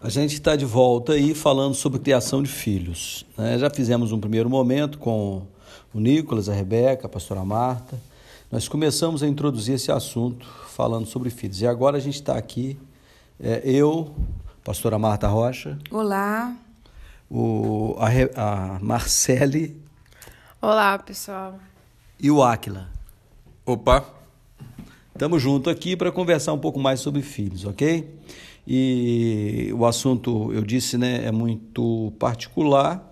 A gente está de volta aí falando sobre criação de filhos. Né? Já fizemos um primeiro momento com o Nicolas, a Rebeca, a pastora Marta. Nós começamos a introduzir esse assunto falando sobre filhos. E agora a gente está aqui, é, eu, pastora Marta Rocha. Olá. O, a, a Marcele. Olá, pessoal. E o Áquila. Opa. Estamos juntos aqui para conversar um pouco mais sobre filhos, ok? E o assunto, eu disse, né, é muito particular,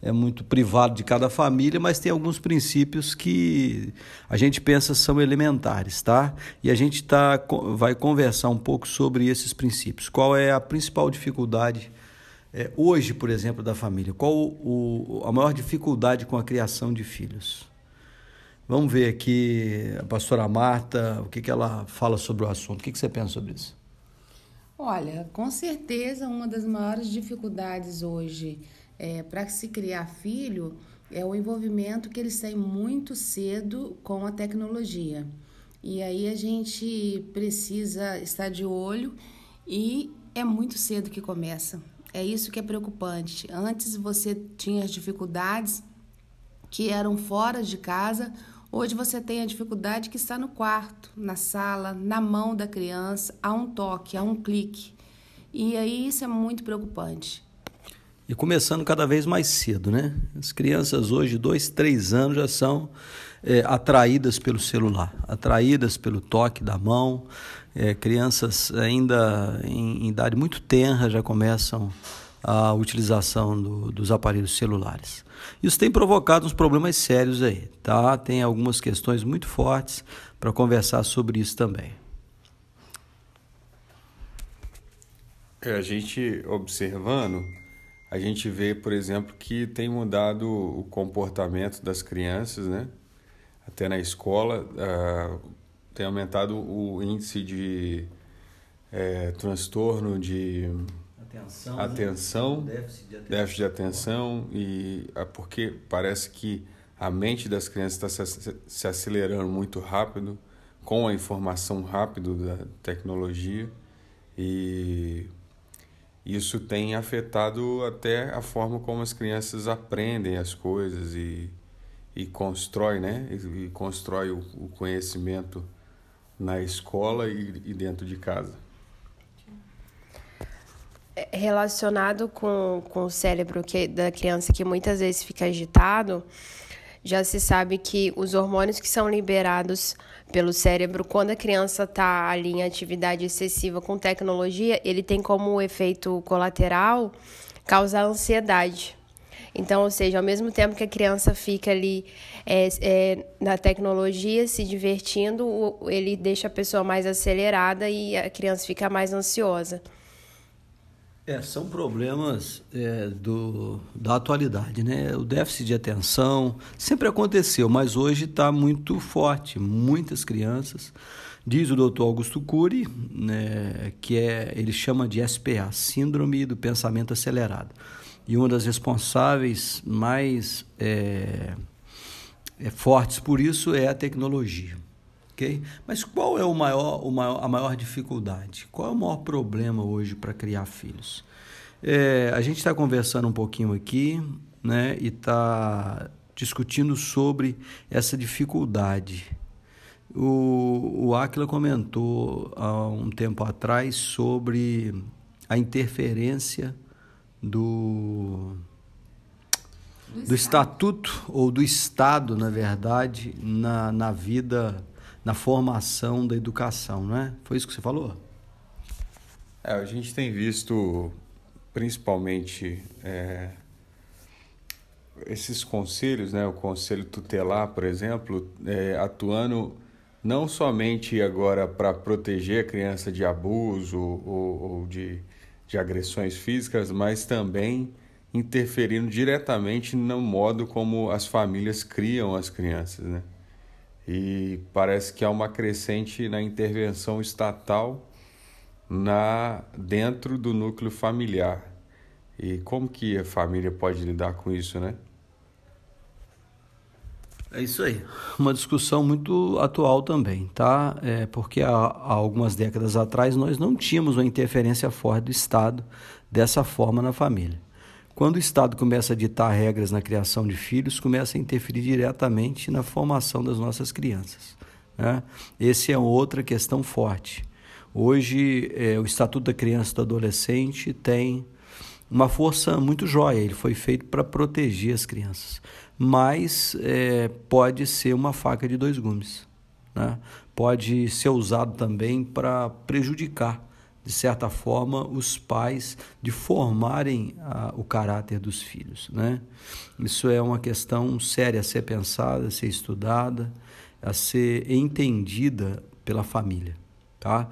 é muito privado de cada família, mas tem alguns princípios que a gente pensa são elementares, tá? E a gente tá, vai conversar um pouco sobre esses princípios. Qual é a principal dificuldade é, hoje, por exemplo, da família? Qual o, a maior dificuldade com a criação de filhos? Vamos ver aqui a pastora Marta, o que, que ela fala sobre o assunto. O que, que você pensa sobre isso? Olha, com certeza uma das maiores dificuldades hoje é, para se criar filho é o envolvimento que eles têm muito cedo com a tecnologia. E aí a gente precisa estar de olho e é muito cedo que começa. É isso que é preocupante. Antes você tinha as dificuldades que eram fora de casa, Hoje você tem a dificuldade que está no quarto, na sala, na mão da criança, a um toque, a um clique. E aí isso é muito preocupante. E começando cada vez mais cedo, né? As crianças hoje, dois, três anos, já são é, atraídas pelo celular, atraídas pelo toque da mão. É, crianças ainda em, em idade muito tenra já começam a utilização do, dos aparelhos celulares. Isso tem provocado uns problemas sérios aí, tá? Tem algumas questões muito fortes para conversar sobre isso também. É, a gente observando, a gente vê, por exemplo, que tem mudado o comportamento das crianças, né? Até na escola, uh, tem aumentado o índice de é, transtorno de atenção, atenção né? déficit, de atenção, déficit de atenção e porque parece que a mente das crianças está se, se acelerando muito rápido com a informação rápida da tecnologia e isso tem afetado até a forma como as crianças aprendem as coisas e, e constrói, né? E, e constrói o, o, conhecimento na escola e, e dentro de casa. Relacionado com, com o cérebro que, da criança que muitas vezes fica agitado, já se sabe que os hormônios que são liberados pelo cérebro quando a criança está ali em atividade excessiva com tecnologia, ele tem como efeito colateral causar ansiedade. Então, ou seja, ao mesmo tempo que a criança fica ali é, é, na tecnologia se divertindo, ele deixa a pessoa mais acelerada e a criança fica mais ansiosa. É, são problemas é, do, da atualidade, né? O déficit de atenção sempre aconteceu, mas hoje está muito forte. Muitas crianças, diz o doutor Augusto Cury, né, que é, ele chama de SPA, Síndrome do Pensamento Acelerado. E uma das responsáveis mais é, é fortes por isso é a tecnologia ok? Mas qual é o maior, o maior, a maior dificuldade? Qual é o maior problema hoje para criar filhos? É, a gente está conversando um pouquinho aqui, né? E está discutindo sobre essa dificuldade. O, o Aquila comentou há um tempo atrás sobre a interferência do, do estatuto ou do Estado, na verdade, na, na vida na formação da educação, não é? Foi isso que você falou? É, a gente tem visto principalmente é, esses conselhos, né, o conselho tutelar, por exemplo, é, atuando não somente agora para proteger a criança de abuso ou, ou de, de agressões físicas, mas também interferindo diretamente no modo como as famílias criam as crianças, né? E parece que há uma crescente na intervenção estatal na dentro do núcleo familiar. E como que a família pode lidar com isso, né? É isso aí. Uma discussão muito atual também, tá? É porque há, há, algumas décadas atrás nós não tínhamos uma interferência forte do Estado dessa forma na família. Quando o Estado começa a ditar regras na criação de filhos, começa a interferir diretamente na formação das nossas crianças. Né? Essa é outra questão forte. Hoje, é, o Estatuto da Criança e do Adolescente tem uma força muito jóia, ele foi feito para proteger as crianças mas é, pode ser uma faca de dois gumes. Né? Pode ser usado também para prejudicar, de certa forma, os pais de formarem a, o caráter dos filhos. Né? Isso é uma questão séria a ser pensada, a ser estudada, a ser entendida pela família. Tá?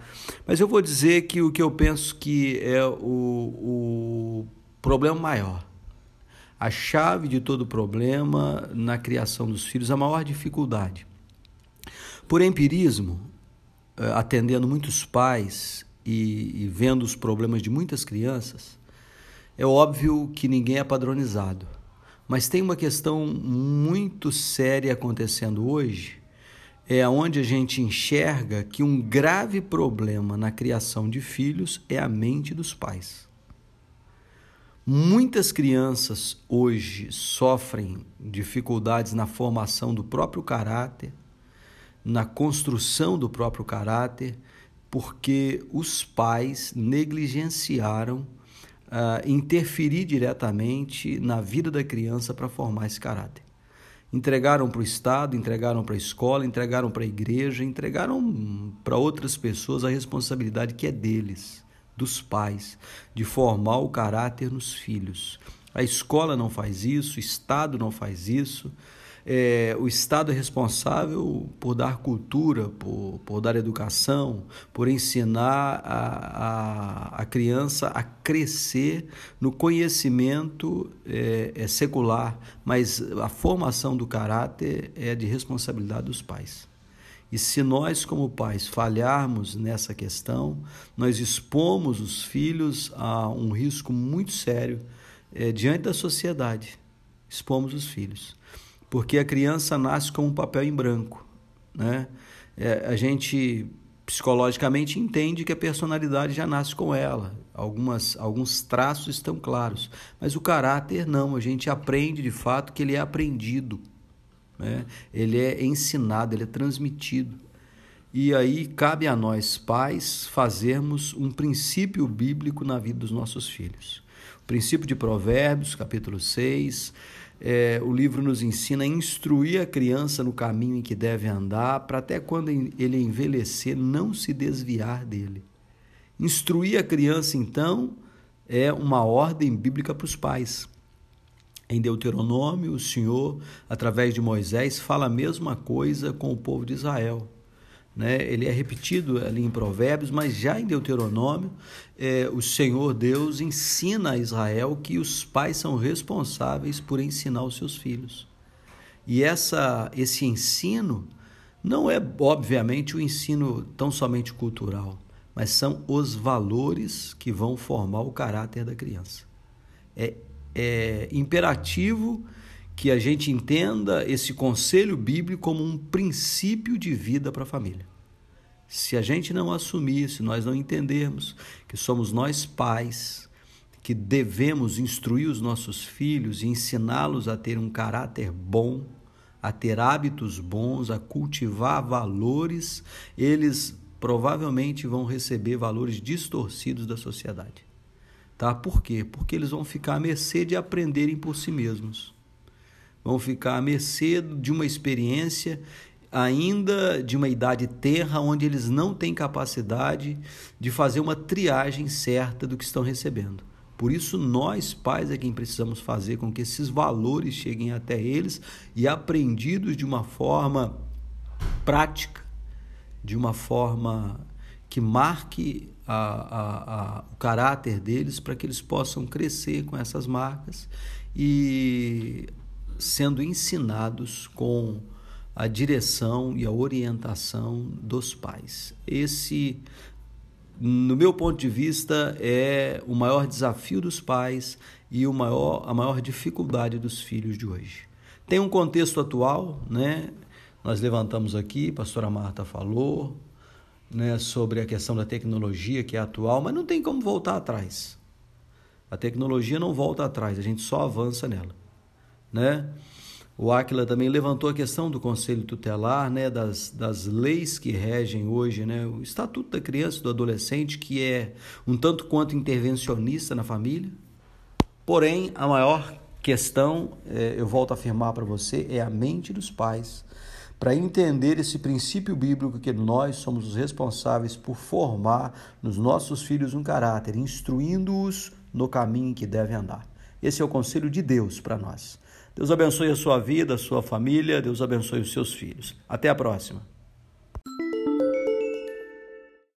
Mas eu vou dizer que o que eu penso que é o, o problema maior a chave de todo problema na criação dos filhos, a maior dificuldade. Por empirismo, eh, atendendo muitos pais e, e vendo os problemas de muitas crianças, é óbvio que ninguém é padronizado. Mas tem uma questão muito séria acontecendo hoje, é onde a gente enxerga que um grave problema na criação de filhos é a mente dos pais. Muitas crianças hoje sofrem dificuldades na formação do próprio caráter, na construção do próprio caráter, porque os pais negligenciaram uh, interferir diretamente na vida da criança para formar esse caráter. Entregaram para o Estado, entregaram para a escola, entregaram para a igreja, entregaram para outras pessoas a responsabilidade que é deles dos pais, de formar o caráter nos filhos. A escola não faz isso, o Estado não faz isso. É, o Estado é responsável por dar cultura, por, por dar educação, por ensinar a, a, a criança a crescer no conhecimento é, é secular, mas a formação do caráter é de responsabilidade dos pais. E se nós, como pais, falharmos nessa questão, nós expomos os filhos a um risco muito sério é, diante da sociedade. Expomos os filhos. Porque a criança nasce com um papel em branco. Né? É, a gente psicologicamente entende que a personalidade já nasce com ela. Algumas, alguns traços estão claros. Mas o caráter não. A gente aprende de fato que ele é aprendido né? ele é ensinado, ele é transmitido. E aí cabe a nós, pais, fazermos um princípio bíblico na vida dos nossos filhos. O princípio de Provérbios, capítulo 6, é, o livro nos ensina a instruir a criança no caminho em que deve andar, para até quando ele envelhecer não se desviar dele. Instruir a criança, então, é uma ordem bíblica para os pais. Em Deuteronômio, o Senhor, através de Moisés, fala a mesma coisa com o povo de Israel. Né? Ele é repetido ali em Provérbios, mas já em Deuteronômio, é, o Senhor Deus ensina a Israel que os pais são responsáveis por ensinar os seus filhos. E essa, esse ensino não é, obviamente, o ensino tão somente cultural, mas são os valores que vão formar o caráter da criança. É é imperativo que a gente entenda esse conselho bíblico como um princípio de vida para a família. Se a gente não assumir, se nós não entendermos que somos nós pais que devemos instruir os nossos filhos e ensiná-los a ter um caráter bom, a ter hábitos bons, a cultivar valores, eles provavelmente vão receber valores distorcidos da sociedade. Tá? Por quê? Porque eles vão ficar à mercê de aprenderem por si mesmos. Vão ficar à mercê de uma experiência ainda de uma idade terra onde eles não têm capacidade de fazer uma triagem certa do que estão recebendo. Por isso, nós, pais, é quem precisamos fazer com que esses valores cheguem até eles e aprendidos de uma forma prática, de uma forma que marque a, a, a, o caráter deles para que eles possam crescer com essas marcas e sendo ensinados com a direção e a orientação dos pais. Esse, no meu ponto de vista, é o maior desafio dos pais e o maior, a maior dificuldade dos filhos de hoje. Tem um contexto atual, né? Nós levantamos aqui, a pastora Marta falou, né, sobre a questão da tecnologia que é atual, mas não tem como voltar atrás. A tecnologia não volta atrás, a gente só avança nela, né? O Aquila também levantou a questão do conselho tutelar, né, das, das leis que regem hoje, né, o Estatuto da Criança e do Adolescente, que é um tanto quanto intervencionista na família. Porém, a maior questão, é, eu volto a afirmar para você, é a mente dos pais. Para entender esse princípio bíblico que nós somos os responsáveis por formar nos nossos filhos um caráter, instruindo-os no caminho que devem andar. Esse é o conselho de Deus para nós. Deus abençoe a sua vida, a sua família, Deus abençoe os seus filhos. Até a próxima.